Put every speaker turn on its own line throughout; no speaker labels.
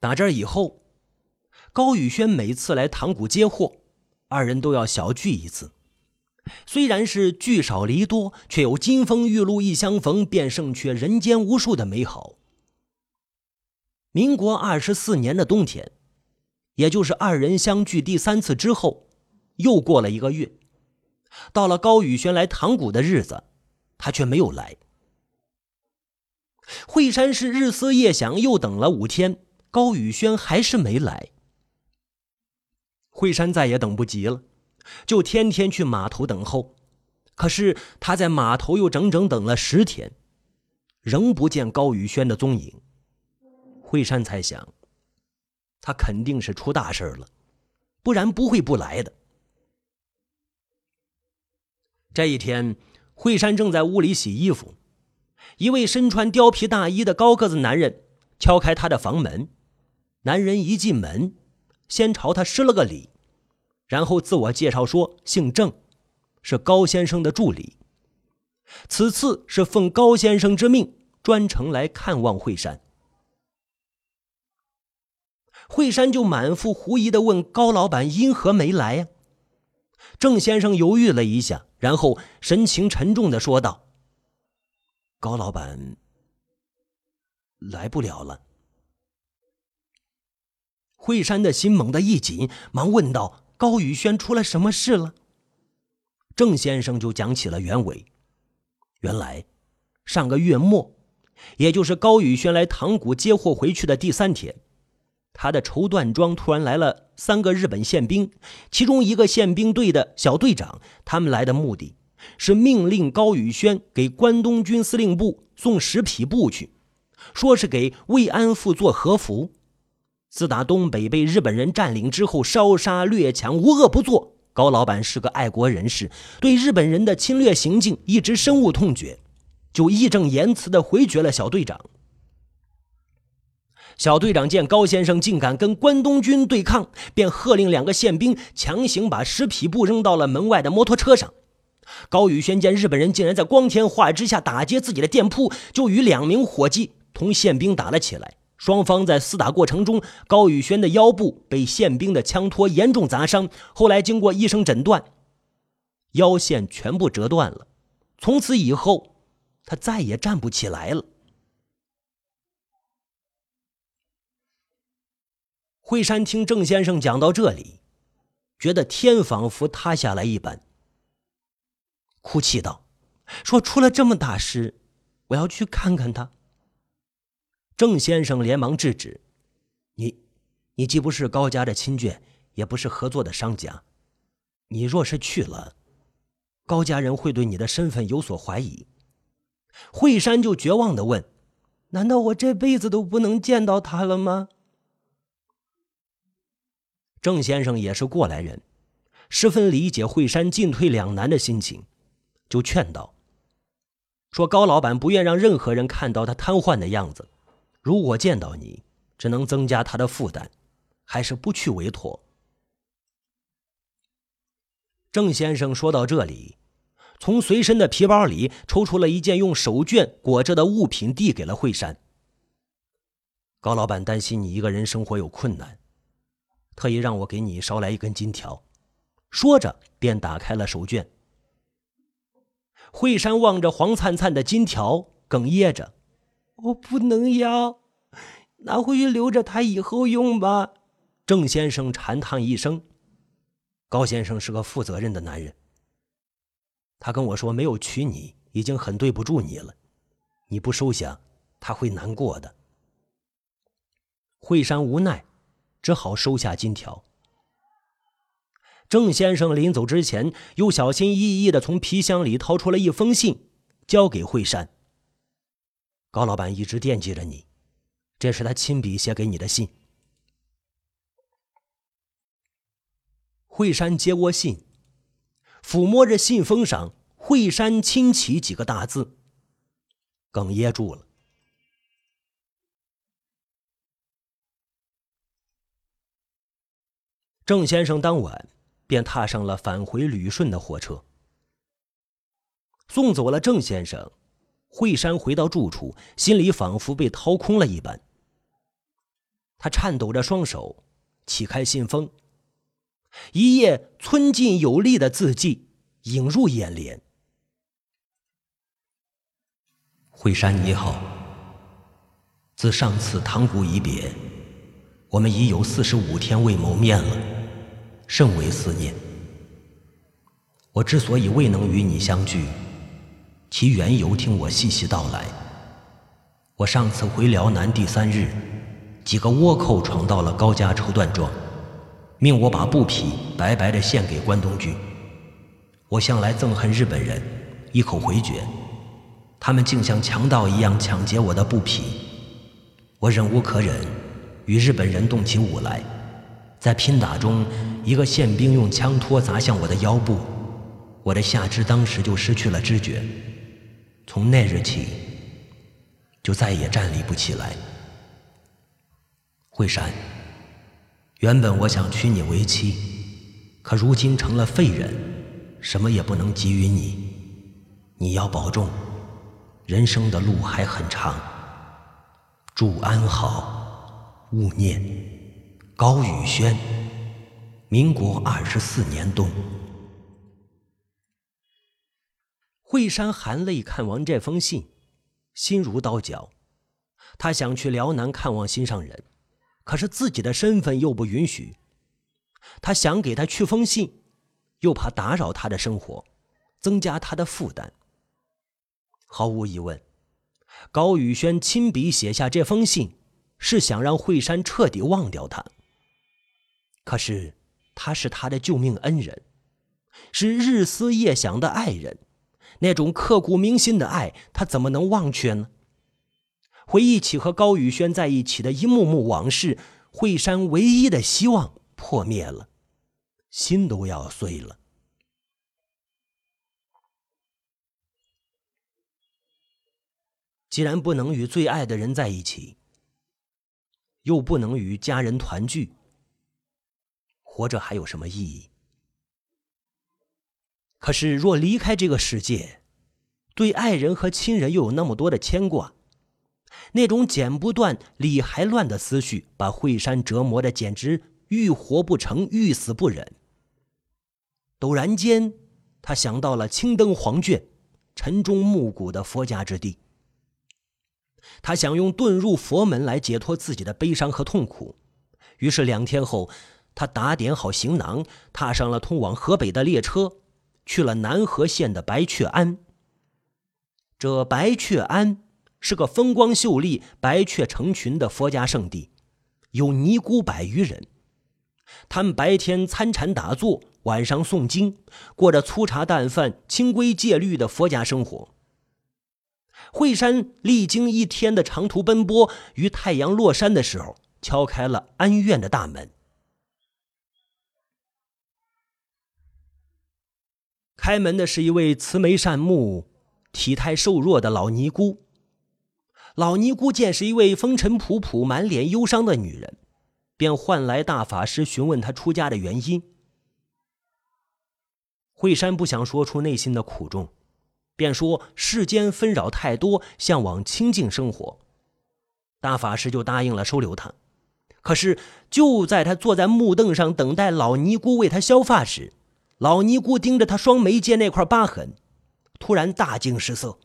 打这以后，高宇轩每次来塘沽接货，二人都要小聚一次。虽然是聚少离多，却有金风玉露一相逢便胜却人间无数的美好。民国二十四年的冬天，也就是二人相聚第三次之后，又过了一个月，到了高宇轩来塘沽的日子，他却没有来。惠山市日思夜想，又等了五天，高宇轩还是没来。惠山再也等不及了。就天天去码头等候，可是他在码头又整整等了十天，仍不见高宇轩的踪影。惠山猜想，他肯定是出大事了，不然不会不来的。这一天，惠山正在屋里洗衣服，一位身穿貂皮大衣的高个子男人敲开他的房门。男人一进门，先朝他施了个礼。然后自我介绍说：“姓郑，是高先生的助理。此次是奉高先生之命，专程来看望惠山。”惠山就满腹狐疑的问高老板：“因何没来呀？”郑先生犹豫了一下，然后神情沉重的说道：“高老板来不了了。”惠山的心猛地一紧，忙问道。高宇轩出了什么事了？郑先生就讲起了原委。原来，上个月末，也就是高宇轩来塘沽接货回去的第三天，他的绸缎庄突然来了三个日本宪兵，其中一个宪兵队的小队长。他们来的目的是命令高宇轩给关东军司令部送十匹布去，说是给慰安妇做和服。自打东北被日本人占领之后，烧杀掠抢，无恶不作。高老板是个爱国人士，对日本人的侵略行径一直深恶痛绝，就义正言辞地回绝了小队长。小队长见高先生竟敢跟关东军对抗，便喝令两个宪兵强行把十匹布扔到了门外的摩托车上。高宇轩见日本人竟然在光天化日之下打劫自己的店铺，就与两名伙计同宪兵打了起来。双方在厮打过程中，高宇轩的腰部被宪兵的枪托严重砸伤。后来经过医生诊断，腰线全部折断了。从此以后，他再也站不起来了。惠山听郑先生讲到这里，觉得天仿佛塌下来一般，哭泣道：“说出了这么大事，我要去看看他。”郑先生连忙制止：“你，你既不是高家的亲眷，也不是合作的商家，你若是去了，高家人会对你的身份有所怀疑。”惠山就绝望的问：“难道我这辈子都不能见到他了吗？”郑先生也是过来人，十分理解惠山进退两难的心情，就劝道：“说高老板不愿让任何人看到他瘫痪的样子。”如果见到你，只能增加他的负担，还是不去为妥。郑先生说到这里，从随身的皮包里抽出了一件用手绢裹着的物品，递给了惠山。高老板担心你一个人生活有困难，特意让我给你捎来一根金条。说着，便打开了手绢。惠山望着黄灿灿的金条，哽咽着。我不能要，拿回去留着他以后用吧。郑先生长叹一声：“高先生是个负责任的男人，他跟我说没有娶你已经很对不住你了，你不收下他会难过的。”惠山无奈，只好收下金条。郑先生临走之前，又小心翼翼的从皮箱里掏出了一封信，交给惠山。高老板一直惦记着你，这是他亲笔写给你的信。惠山接过信，抚摸着信封上“惠山亲启”几个大字，哽咽住了。郑先生当晚便踏上了返回旅顺的火车，送走了郑先生。”惠山回到住处，心里仿佛被掏空了一般。他颤抖着双手，启开信封，一页村劲有力的字迹映入眼帘。惠山你好，自上次唐谷一别，我们已有四十五天未谋面了，甚为思念。我之所以未能与你相聚，其缘由听我细细道来。我上次回辽南第三日。几个倭寇闯到了高家绸缎庄，命我把布匹白白的献给关东军。我向来憎恨日本人，一口回绝。他们竟像强盗一样抢劫我的布匹，我忍无可忍，与日本人动起武来。在拼打中，一个宪兵用枪托砸向我的腰部，我的下肢当时就失去了知觉。从那日起，就再也站立不起来。惠山，原本我想娶你为妻，可如今成了废人，什么也不能给予你。你要保重，人生的路还很长。祝安好，勿念。高宇轩，民国二十四年冬。惠山含泪看完这封信，心如刀绞。他想去辽南看望心上人。可是自己的身份又不允许，他想给他去封信，又怕打扰他的生活，增加他的负担。毫无疑问，高宇轩亲笔写下这封信，是想让惠山彻底忘掉他。可是他是他的救命恩人，是日思夜想的爱人，那种刻骨铭心的爱，他怎么能忘却呢？回忆起和高宇轩在一起的一幕幕往事，惠山唯一的希望破灭了，心都要碎了。既然不能与最爱的人在一起，又不能与家人团聚，活着还有什么意义？可是若离开这个世界，对爱人和亲人又有那么多的牵挂。那种剪不断、理还乱的思绪，把惠山折磨的简直欲活不成、欲死不忍。陡然间，他想到了青灯黄卷、晨钟暮鼓的佛家之地。他想用遁入佛门来解脱自己的悲伤和痛苦。于是两天后，他打点好行囊，踏上了通往河北的列车，去了南河县的白雀庵。这白雀庵。是个风光秀丽、白雀成群的佛家圣地，有尼姑百余人。他们白天参禅打坐，晚上诵经，过着粗茶淡饭、清规戒律的佛家生活。惠山历经一天的长途奔波，于太阳落山的时候，敲开了安院的大门。开门的是一位慈眉善目、体态瘦弱的老尼姑。老尼姑见是一位风尘仆仆、满脸忧伤的女人，便唤来大法师询问她出家的原因。惠山不想说出内心的苦衷，便说世间纷扰太多，向往清静生活。大法师就答应了收留他。可是就在他坐在木凳上等待老尼姑为他削发时，老尼姑盯着他双眉间那块疤痕，突然大惊失色。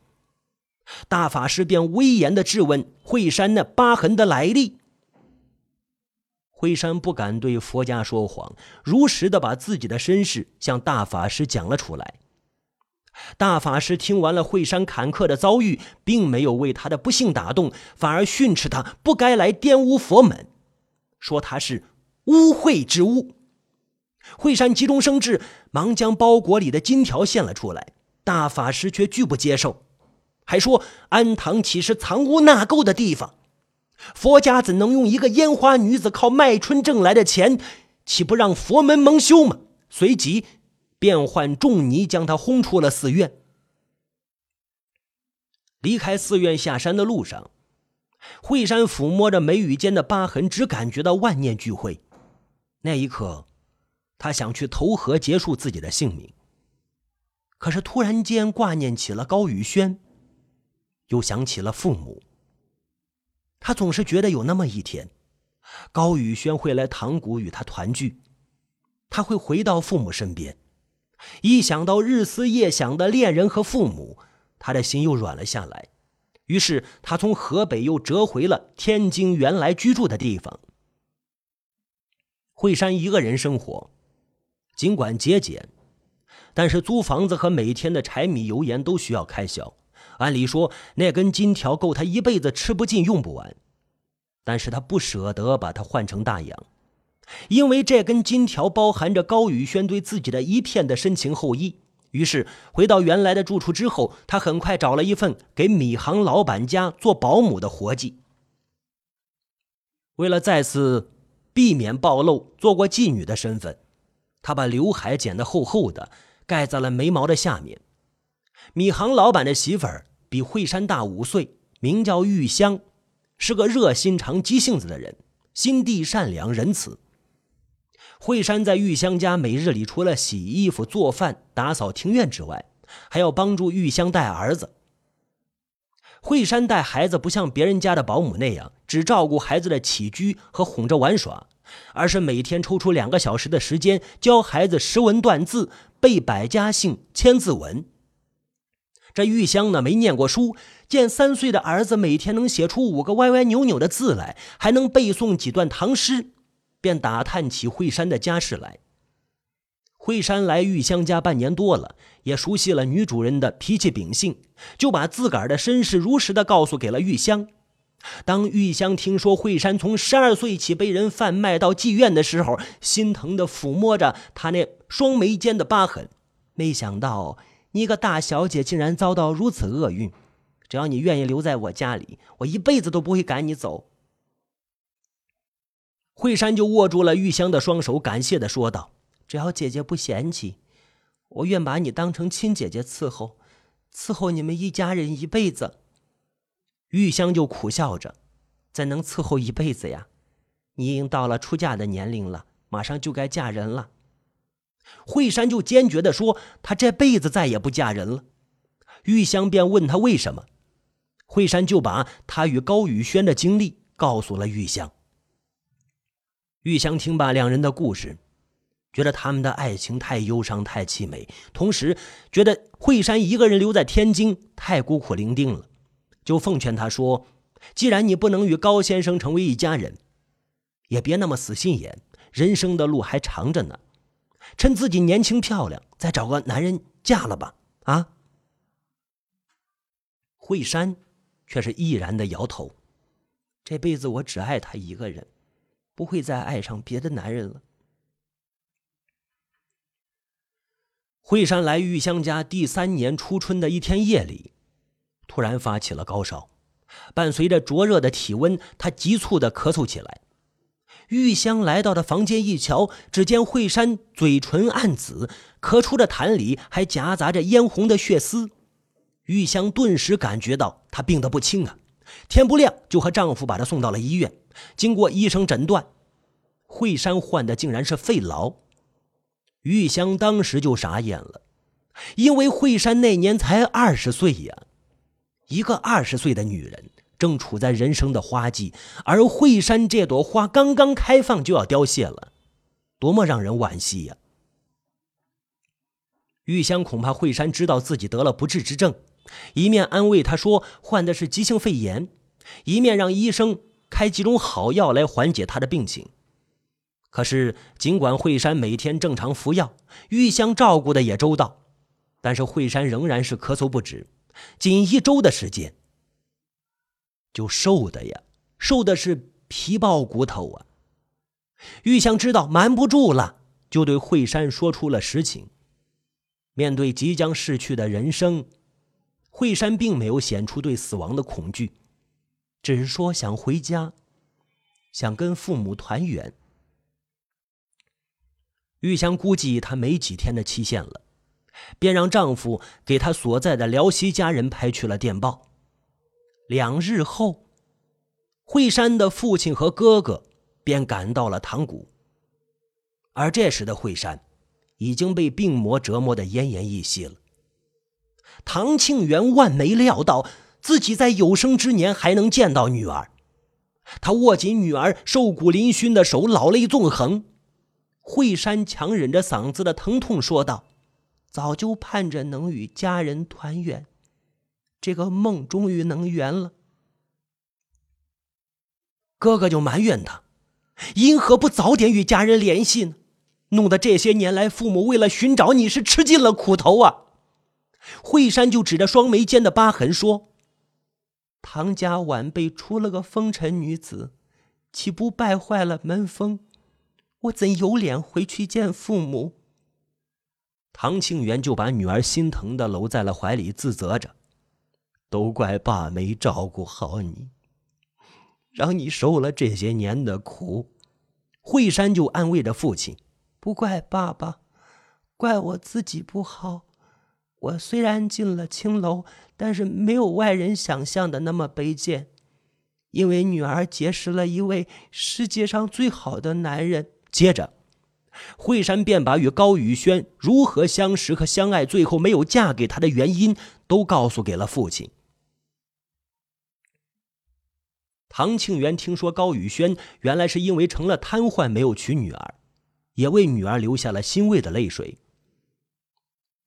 大法师便威严的质问惠山那疤痕的来历。惠山不敢对佛家说谎，如实的把自己的身世向大法师讲了出来。大法师听完了惠山坎坷的遭遇，并没有为他的不幸打动，反而训斥他不该来玷污佛门，说他是污秽之物。惠山急中生智，忙将包裹里的金条献了出来，大法师却拒不接受。还说安堂岂是藏污纳垢的地方？佛家怎能用一个烟花女子靠卖春挣来的钱，岂不让佛门蒙羞吗？随即便唤众尼将他轰出了寺院。离开寺院下山的路上，惠山抚摸着眉宇间的疤痕，只感觉到万念俱灰。那一刻，他想去投河结束自己的性命，可是突然间挂念起了高宇轩。又想起了父母。他总是觉得有那么一天，高宇轩会来塘沽与他团聚，他会回到父母身边。一想到日思夜想的恋人和父母，他的心又软了下来。于是他从河北又折回了天津原来居住的地方。惠山一个人生活，尽管节俭，但是租房子和每天的柴米油盐都需要开销。按理说，那根金条够他一辈子吃不尽、用不完，但是他不舍得把它换成大洋，因为这根金条包含着高宇轩对自己的一片的深情厚谊。于是回到原来的住处之后，他很快找了一份给米行老板家做保姆的活计。为了再次避免暴露做过妓女的身份，他把刘海剪得厚厚的，盖在了眉毛的下面。米行老板的媳妇儿比惠山大五岁，名叫玉香，是个热心肠、急性子的人，心地善良、仁慈。惠山在玉香家每日里除了洗衣服、做饭、打扫庭院之外，还要帮助玉香带儿子。惠山带孩子不像别人家的保姆那样，只照顾孩子的起居和哄着玩耍，而是每天抽出两个小时的时间教孩子识文断字、背百家姓、千字文。这玉香呢，没念过书，见三岁的儿子每天能写出五个歪歪扭扭的字来，还能背诵几段唐诗，便打探起惠山的家事来。惠山来玉香家半年多了，也熟悉了女主人的脾气秉性，就把自个儿的身世如实的告诉给了玉香。当玉香听说惠山从十二岁起被人贩卖到妓院的时候，心疼的抚摸着他那双眉间的疤痕，没想到。你一个大小姐竟然遭到如此厄运！只要你愿意留在我家里，我一辈子都不会赶你走。惠山就握住了玉香的双手，感谢的说道：“只要姐姐不嫌弃，我愿把你当成亲姐姐伺候，伺候你们一家人一辈子。”玉香就苦笑着：“怎能伺候一辈子呀？你已经到了出嫁的年龄了，马上就该嫁人了。”惠山就坚决地说：“他这辈子再也不嫁人了。”玉香便问他为什么，惠山就把他与高宇轩的经历告诉了玉香。玉香听罢两人的故事，觉得他们的爱情太忧伤、太凄美，同时觉得惠山一个人留在天津太孤苦伶仃了，就奉劝他说：“既然你不能与高先生成为一家人，也别那么死心眼，人生的路还长着呢。”趁自己年轻漂亮，再找个男人嫁了吧！啊！惠山却是毅然的摇头，这辈子我只爱他一个人，不会再爱上别的男人了。惠山来玉香家第三年初春的一天夜里，突然发起了高烧，伴随着灼热的体温，他急促的咳嗽起来。玉香来到的房间一瞧，只见惠山嘴唇暗紫，咳出的痰里还夹杂着嫣红的血丝。玉香顿时感觉到她病得不轻啊！天不亮就和丈夫把她送到了医院。经过医生诊断，惠山患的竟然是肺痨。玉香当时就傻眼了，因为惠山那年才二十岁呀，一个二十岁的女人。正处在人生的花季，而惠山这朵花刚刚开放就要凋谢了，多么让人惋惜呀！玉香恐怕惠山知道自己得了不治之症，一面安慰他说患的是急性肺炎，一面让医生开几种好药来缓解他的病情。可是，尽管惠山每天正常服药，玉香照顾的也周到，但是惠山仍然是咳嗽不止，仅一周的时间。就瘦的呀，瘦的是皮包骨头啊！玉香知道瞒不住了，就对惠山说出了实情。面对即将逝去的人生，惠山并没有显出对死亡的恐惧，只是说想回家，想跟父母团圆。玉香估计他没几天的期限了，便让丈夫给她所在的辽西家人拍去了电报。两日后，惠山的父亲和哥哥便赶到了塘谷。而这时的惠山已经被病魔折磨得奄奄一息了。唐庆元万没料到自己在有生之年还能见到女儿，他握紧女儿瘦骨嶙峋的手，老泪纵横。惠山强忍着嗓子的疼痛说道：“早就盼着能与家人团圆，这个梦终于能圆了。”哥哥就埋怨他，因何不早点与家人联系呢？弄得这些年来父母为了寻找你是吃尽了苦头啊！惠山就指着双眉间的疤痕说：“唐家晚辈出了个风尘女子，岂不败坏了门风？我怎有脸回去见父母？”唐庆元就把女儿心疼的搂在了怀里，自责着：“都怪爸没照顾好你。”让你受了这些年的苦，惠山就安慰着父亲：“不怪爸爸，怪我自己不好。我虽然进了青楼，但是没有外人想象的那么卑贱。因为女儿结识了一位世界上最好的男人。”接着，惠山便把与高宇轩如何相识和相爱，最后没有嫁给他的原因，都告诉给了父亲。唐庆元听说高宇轩原来是因为成了瘫痪没有娶女儿，也为女儿流下了欣慰的泪水。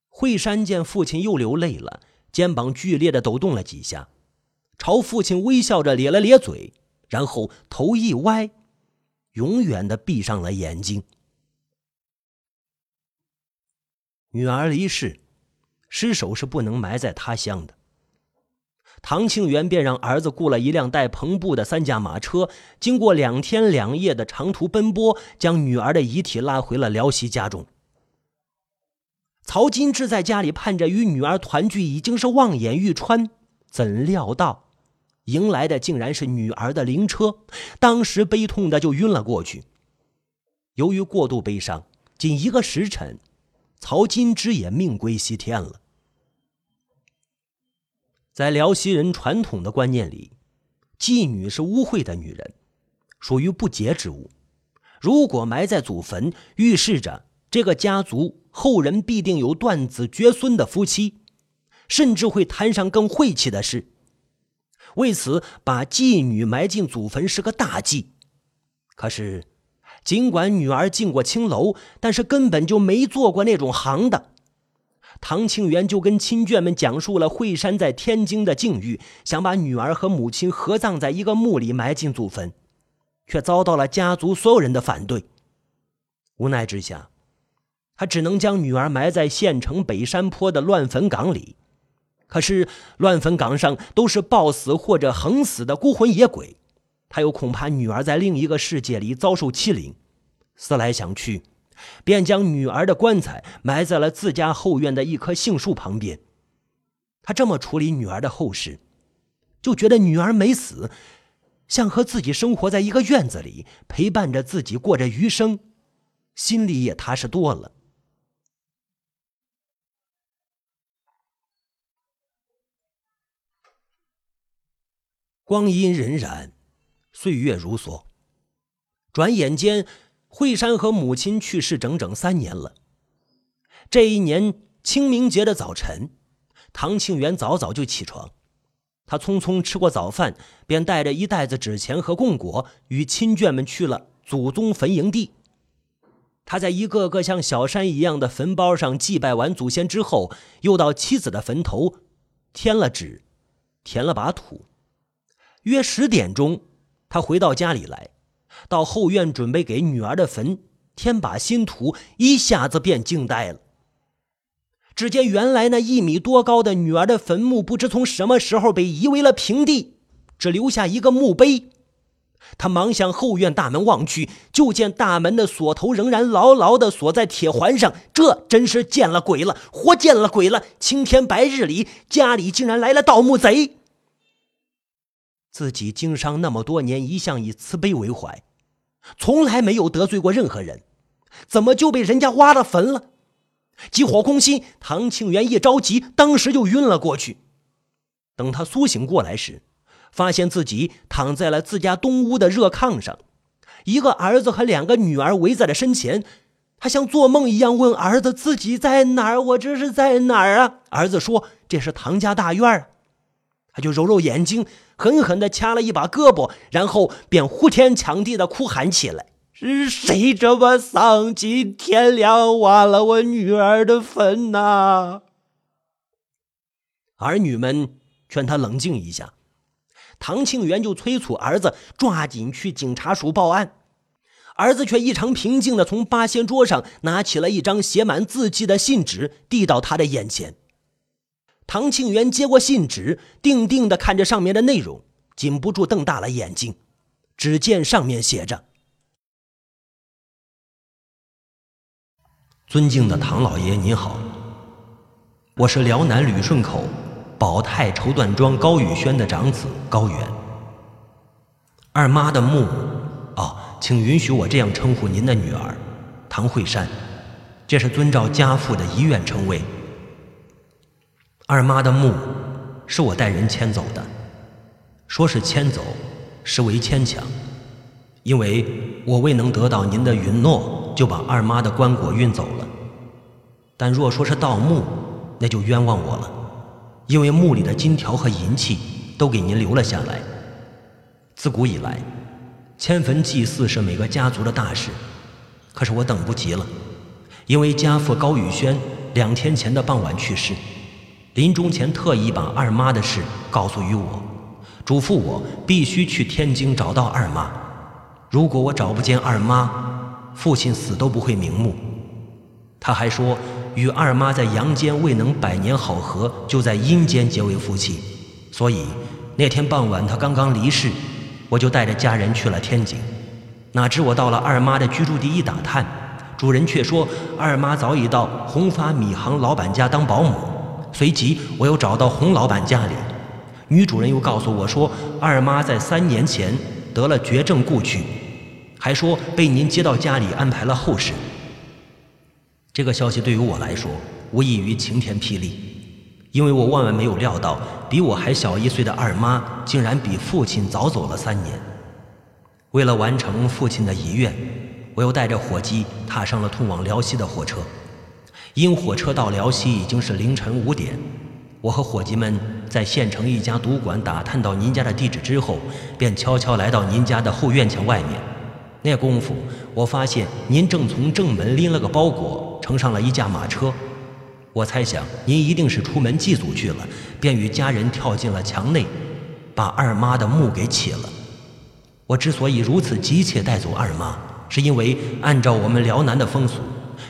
惠山见父亲又流泪了，肩膀剧烈的抖动了几下，朝父亲微笑着咧了咧嘴，然后头一歪，永远的闭上了眼睛。女儿离世，尸首是不能埋在他乡的。唐庆元便让儿子雇了一辆带篷布的三驾马车，经过两天两夜的长途奔波，将女儿的遗体拉回了辽西家中。曹金志在家里盼着与女儿团聚，已经是望眼欲穿，怎料到迎来的竟然是女儿的灵车，当时悲痛的就晕了过去。由于过度悲伤，仅一个时辰，曹金枝也命归西天了。在辽西人传统的观念里，妓女是污秽的女人，属于不洁之物。如果埋在祖坟，预示着这个家族后人必定有断子绝孙的夫妻，甚至会摊上更晦气的事。为此，把妓女埋进祖坟是个大忌。可是，尽管女儿进过青楼，但是根本就没做过那种行当。唐庆元就跟亲眷们讲述了惠山在天津的境遇，想把女儿和母亲合葬在一个墓里埋进祖坟，却遭到了家族所有人的反对。无奈之下，他只能将女儿埋在县城北山坡的乱坟岗里。可是乱坟岗上都是暴死或者横死的孤魂野鬼，他又恐怕女儿在另一个世界里遭受欺凌，思来想去。便将女儿的棺材埋在了自家后院的一棵杏树旁边。他这么处理女儿的后事，就觉得女儿没死，像和自己生活在一个院子里，陪伴着自己过着余生，心里也踏实多了。光阴荏苒，岁月如梭，转眼间。惠山和母亲去世整整三年了。这一年清明节的早晨，唐庆元早早就起床，他匆匆吃过早饭，便带着一袋子纸钱和供果，与亲眷们去了祖宗坟营地。他在一个个像小山一样的坟包上祭拜完祖先之后，又到妻子的坟头添了纸，填了把土。约十点钟，他回到家里来。到后院准备给女儿的坟添把新土，一下子便惊呆了。只见原来那一米多高的女儿的坟墓，不知从什么时候被夷为了平地，只留下一个墓碑。他忙向后院大门望去，就见大门的锁头仍然牢牢地锁在铁环上。这真是见了鬼了，活见了鬼了！青天白日里，家里竟然来了盗墓贼。自己经商那么多年，一向以慈悲为怀。从来没有得罪过任何人，怎么就被人家挖了坟了？急火攻心，唐庆元一着急，当时就晕了过去。等他苏醒过来时，发现自己躺在了自家东屋的热炕上，一个儿子和两个女儿围在了身前。他像做梦一样问儿子：“自己在哪儿？我这是在哪儿啊？”儿子说：“这是唐家大院。”他就揉揉眼睛，狠狠地掐了一把胳膊，然后便呼天抢地地哭喊起来：“是谁这么丧？尽天良，挖了我女儿的坟呐！”儿女们劝他冷静一下，唐庆元就催促儿子抓紧去警察署报案。儿子却异常平静地从八仙桌上拿起了一张写满字迹的信纸，递到他的眼前。唐庆元接过信纸，定定地看着上面的内容，禁不住瞪大了眼睛。只见上面写着：“尊敬的唐老爷，您好，我是辽南旅顺口宝泰绸缎庄高宇轩的长子高原。二妈的墓，哦。”请允许我这样称呼您的女儿，唐慧珊，这是遵照家父的遗愿称谓。二妈的墓是我带人迁走的，说是迁走，实为牵强，因为我未能得到您的允诺，就把二妈的棺椁运走了。但若说是盗墓，那就冤枉我了，因为墓里的金条和银器都给您留了下来。自古以来。迁坟祭祀是每个家族的大事，可是我等不及了，因为家父高宇轩两天前的傍晚去世，临终前特意把二妈的事告诉于我，嘱咐我必须去天津找到二妈。如果我找不见二妈，父亲死都不会瞑目。他还说，与二妈在阳间未能百年好合，就在阴间结为夫妻。所以那天傍晚他刚刚离世。我就带着家人去了天津，哪知我到了二妈的居住地一打探，主人却说二妈早已到宏发米行老板家当保姆。随即我又找到洪老板家里，女主人又告诉我说二妈在三年前得了绝症故去，还说被您接到家里安排了后事。这个消息对于我来说无异于晴天霹雳。因为我万万没有料到，比我还小一岁的二妈竟然比父亲早走了三年。为了完成父亲的遗愿，我又带着伙计踏上了通往辽西的火车。因火车到辽西已经是凌晨五点，我和伙计们在县城一家赌馆打探到您家的地址之后，便悄悄来到您家的后院墙外面。那功夫，我发现您正从正门拎了个包裹，乘上了一架马车。我猜想您一定是出门祭祖去了，便与家人跳进了墙内，把二妈的墓给起了。我之所以如此急切带走二妈，是因为按照我们辽南的风俗，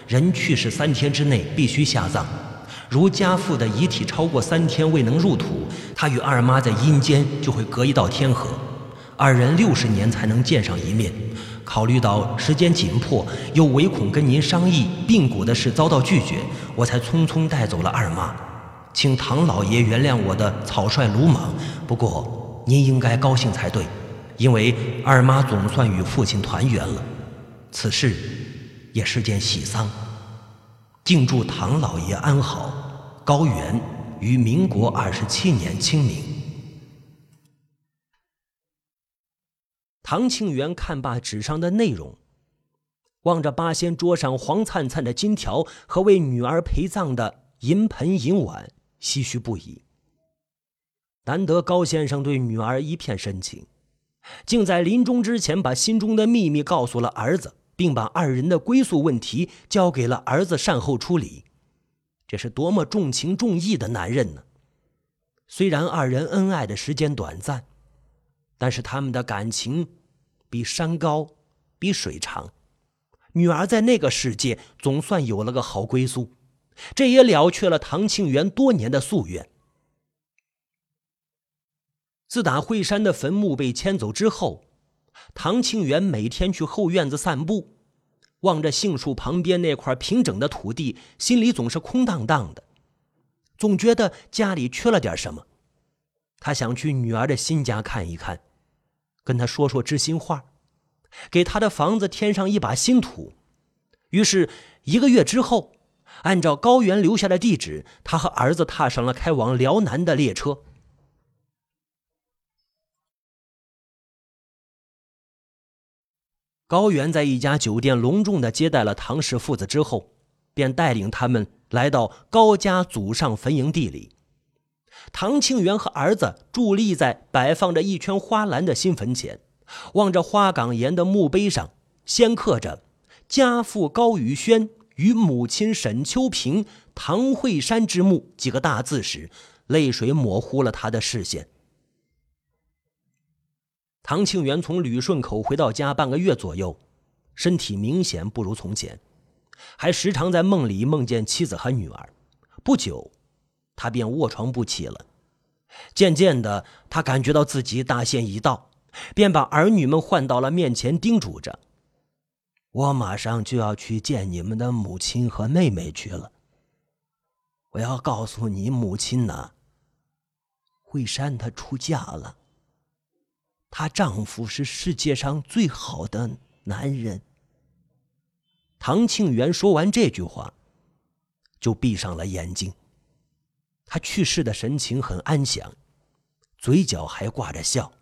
人去世三天之内必须下葬。如家父的遗体超过三天未能入土，他与二妈在阴间就会隔一道天河，二人六十年才能见上一面。考虑到时间紧迫，又唯恐跟您商议病骨的事遭到拒绝，我才匆匆带走了二妈，请唐老爷原谅我的草率鲁莽。不过您应该高兴才对，因为二妈总算与父亲团圆了，此事也是件喜丧。敬祝唐老爷安好。高原于民国二十七年清明。唐庆元看罢纸上的内容，望着八仙桌上黄灿灿的金条和为女儿陪葬的银盆银碗，唏嘘不已。难得高先生对女儿一片深情，竟在临终之前把心中的秘密告诉了儿子，并把二人的归宿问题交给了儿子善后处理。这是多么重情重义的男人呢？虽然二人恩爱的时间短暂。但是他们的感情比山高，比水长。女儿在那个世界总算有了个好归宿，这也了却了唐庆元多年的夙愿。自打惠山的坟墓被迁走之后，唐庆元每天去后院子散步，望着杏树旁边那块平整的土地，心里总是空荡荡的，总觉得家里缺了点什么。他想去女儿的新家看一看。跟她说说知心话，给他的房子添上一把新土。于是，一个月之后，按照高原留下的地址，他和儿子踏上了开往辽南的列车。高原在一家酒店隆重的接待了唐氏父子之后，便带领他们来到高家祖上坟营地里。唐庆元和儿子伫立在摆放着一圈花篮的新坟前，望着花岗岩的墓碑上先刻着“家父高宇轩与母亲沈秋平唐惠山之墓”几个大字时，泪水模糊了他的视线。唐庆元从旅顺口回到家半个月左右，身体明显不如从前，还时常在梦里梦见妻子和女儿。不久，他便卧床不起了。渐渐的，他感觉到自己大限已到，便把儿女们唤到了面前，叮嘱着：“我马上就要去见你们的母亲和妹妹去了。我要告诉你母亲呢，惠山她出嫁了。”她丈夫是世界上最好的男人。唐庆元说完这句话，就闭上了眼睛。他去世的神情很安详，嘴角还挂着笑。